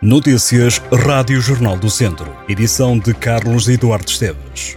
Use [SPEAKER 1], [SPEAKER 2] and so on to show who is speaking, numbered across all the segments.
[SPEAKER 1] Notícias Rádio Jornal do Centro. Edição de Carlos Eduardo Esteves.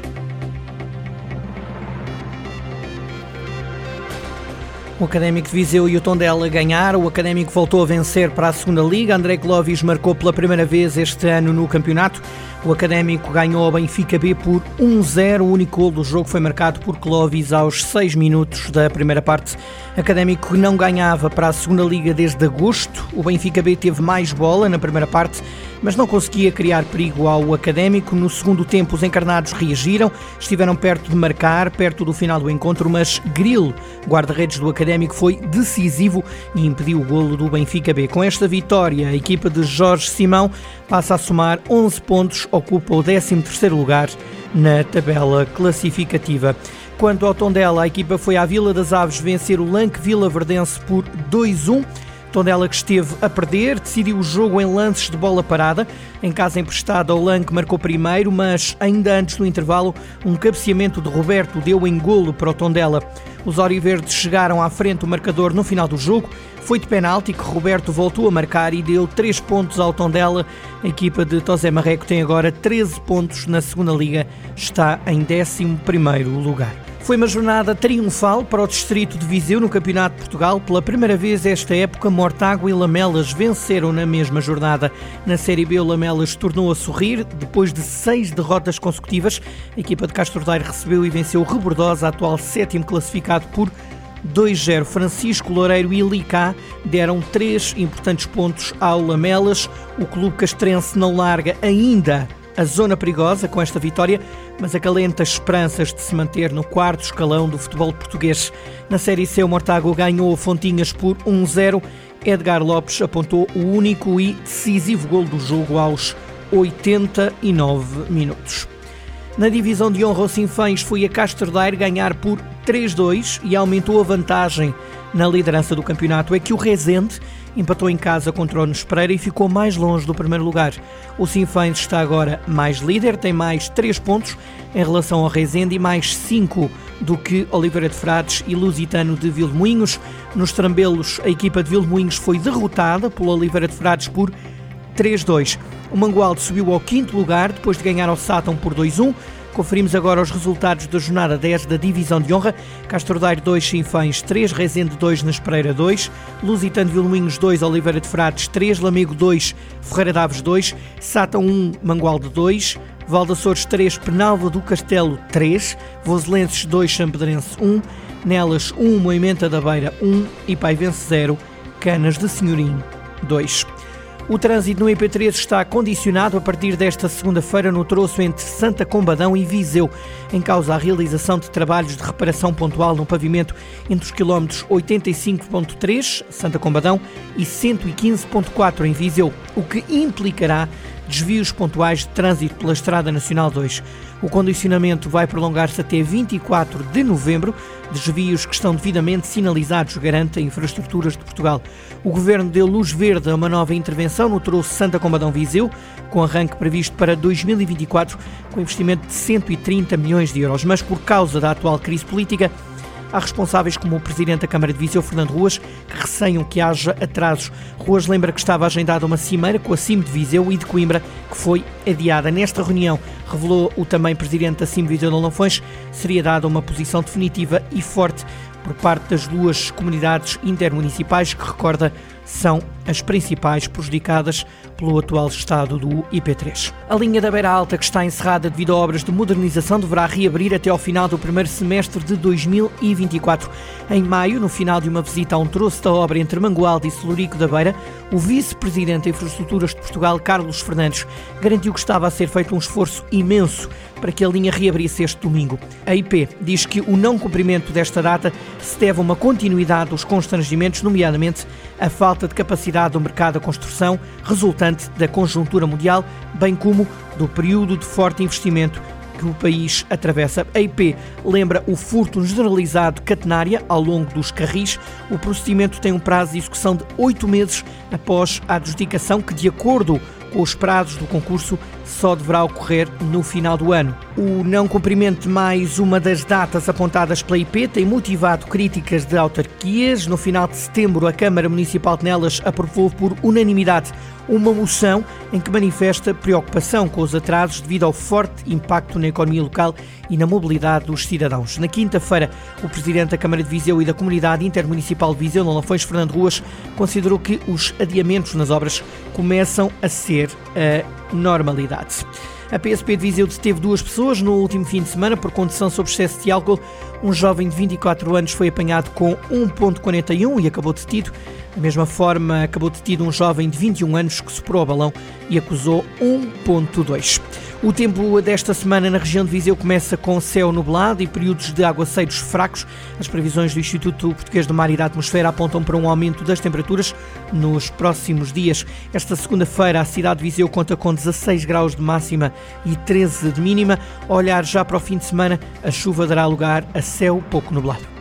[SPEAKER 2] O Académico de Viseu e o Tondela ganharam. O Académico voltou a vencer para a segunda Liga. André Clovis marcou pela primeira vez este ano no campeonato. O Académico ganhou ao Benfica B por 1-0. O único gol do jogo foi marcado por Clovis aos 6 minutos da primeira parte. Académico não ganhava para a segunda liga desde agosto. O Benfica B teve mais bola na primeira parte, mas não conseguia criar perigo ao Académico. No segundo tempo, os encarnados reagiram, estiveram perto de marcar, perto do final do encontro, mas Grilo, guarda-redes do Académico, foi decisivo e impediu o golo do Benfica B. Com esta vitória, a equipa de Jorge Simão passa a somar 11 pontos ocupa o 13º lugar na tabela classificativa. Quanto ao Tondela, a equipa foi à Vila das Aves vencer o Lanque Vila Verdense por 2-1. Tondela que esteve a perder, decidiu o jogo em lances de bola parada. Em casa emprestada, o Lanque marcou primeiro, mas ainda antes do intervalo, um cabeceamento de Roberto deu engolo para o Tondela. Os Oriverdes chegaram à frente do marcador no final do jogo. Foi de penalti que Roberto voltou a marcar e deu 3 pontos ao Tondela. A equipa de Tosé Marreco tem agora 13 pontos na segunda liga, está em 11º lugar. Foi uma jornada triunfal para o distrito de Viseu no Campeonato de Portugal. Pela primeira vez esta época, Mortágua e Lamelas venceram na mesma jornada. Na Série B, o Lamelas tornou a sorrir. Depois de seis derrotas consecutivas, a equipa de Castro Daire recebeu e venceu Rebordosa, atual sétimo classificado por 2-0. Francisco Loureiro e Licá deram três importantes pontos ao Lamelas. O clube castrense não larga ainda a zona perigosa com esta vitória, mas acalenta esperanças de se manter no quarto escalão do futebol português. Na Série C, o Mortágua ganhou Fontinhas por 1-0. Edgar Lopes apontou o único e decisivo gol do jogo aos 89 minutos. Na divisão de honra, o Sinfãs foi a Castro Daire ganhar por 3-2 e aumentou a vantagem na liderança do campeonato. É que o Rezende empatou em casa contra o Nespereira e ficou mais longe do primeiro lugar. O Sinfãs está agora mais líder, tem mais 3 pontos em relação ao Rezende e mais 5 do que Oliveira de Frades e Lusitano de Vilmoinhos. Nos Trambelos, a equipa de Vilmoinhos foi derrotada pelo Oliveira de Frades por 3-2. O Mangualde subiu ao quinto lugar depois de ganhar ao Sátão por 2-1. Conferimos agora os resultados da jornada 10 da Divisão de Honra. Castro Daire 2, Sinfãs 3, Rezende 2, Nespereira 2, Lusitano de Vilmoinhos 2, Oliveira de Frades 3, Lamego 2, Ferreira Daves 2, Sátão 1, Mangualde 2, Valdaçores 3, Penalva do Castelo 3, Voselenses 2, Champedrense 1, Nelas 1, Moimenta da Beira 1 e Paivense 0, Canas de Senhorim 2. O trânsito no IP3 está condicionado a partir desta segunda-feira no troço entre Santa Combadão e Viseu, em causa a realização de trabalhos de reparação pontual no pavimento entre os quilómetros 85.3, Santa Combadão, e 115.4 em Viseu, o que implicará desvios pontuais de trânsito pela Estrada Nacional 2. O condicionamento vai prolongar-se até 24 de novembro. Desvios que estão devidamente sinalizados garante a Infraestruturas de Portugal. O Governo deu luz verde a uma nova intervenção no troço Santa Combadão Viseu, com arranque previsto para 2024, com investimento de 130 milhões de euros. Mas por causa da atual crise política, Há responsáveis como o Presidente da Câmara de Viseu, Fernando Ruas, que receiam que haja atrasos. Ruas lembra que estava agendada uma cimeira com a CIM de Viseu e de Coimbra, que foi adiada. Nesta reunião, revelou o também Presidente da CIM Viseu de Lafões, seria dada uma posição definitiva e forte por parte das duas comunidades intermunicipais que, recorda, são as principais prejudicadas pelo atual estado do IP3. A linha da Beira Alta, que está encerrada devido a obras de modernização, deverá reabrir até ao final do primeiro semestre de 2024. Em maio, no final de uma visita a um troço da obra entre Mangualde e Celurico da Beira, o vice-presidente de Infraestruturas de Portugal, Carlos Fernandes, garantiu que estava a ser feito um esforço imenso para que a linha reabrisse este domingo. A IP diz que o não cumprimento desta data se deve a uma continuidade dos constrangimentos, nomeadamente a falta de capacidade do mercado da construção resultante da conjuntura mundial, bem como do período de forte investimento que o país atravessa. A IP lembra o furto generalizado catenária ao longo dos carris. O procedimento tem um prazo de execução de oito meses após a adjudicação, que, de acordo com os prazos do concurso, só deverá ocorrer no final do ano. O não cumprimento de mais uma das datas apontadas pela IP tem motivado críticas de autarquias. No final de setembro, a Câmara Municipal de Nelas aprovou por unanimidade uma moção em que manifesta preocupação com os atrasos devido ao forte impacto na economia local e na mobilidade dos cidadãos. Na quinta-feira, o Presidente da Câmara de Viseu e da Comunidade Intermunicipal de Viseu, no Lafões, Fernando Ruas, considerou que os adiamentos nas obras começam a ser a normalidade. A PSP de Viseu deteve duas pessoas no último fim de semana por condução sob excesso de álcool. Um jovem de 24 anos foi apanhado com 1.41 e acabou detido. Da mesma forma, acabou detido um jovem de 21 anos que superou o balão e acusou 1.2. O tempo desta semana na região de Viseu começa com céu nublado e períodos de aguaceiros fracos. As previsões do Instituto Português do Mar e da Atmosfera apontam para um aumento das temperaturas nos próximos dias. Esta segunda-feira, a cidade de Viseu conta com 16 graus de máxima e 13 de mínima. Olhar já para o fim de semana, a chuva dará lugar a céu pouco nublado.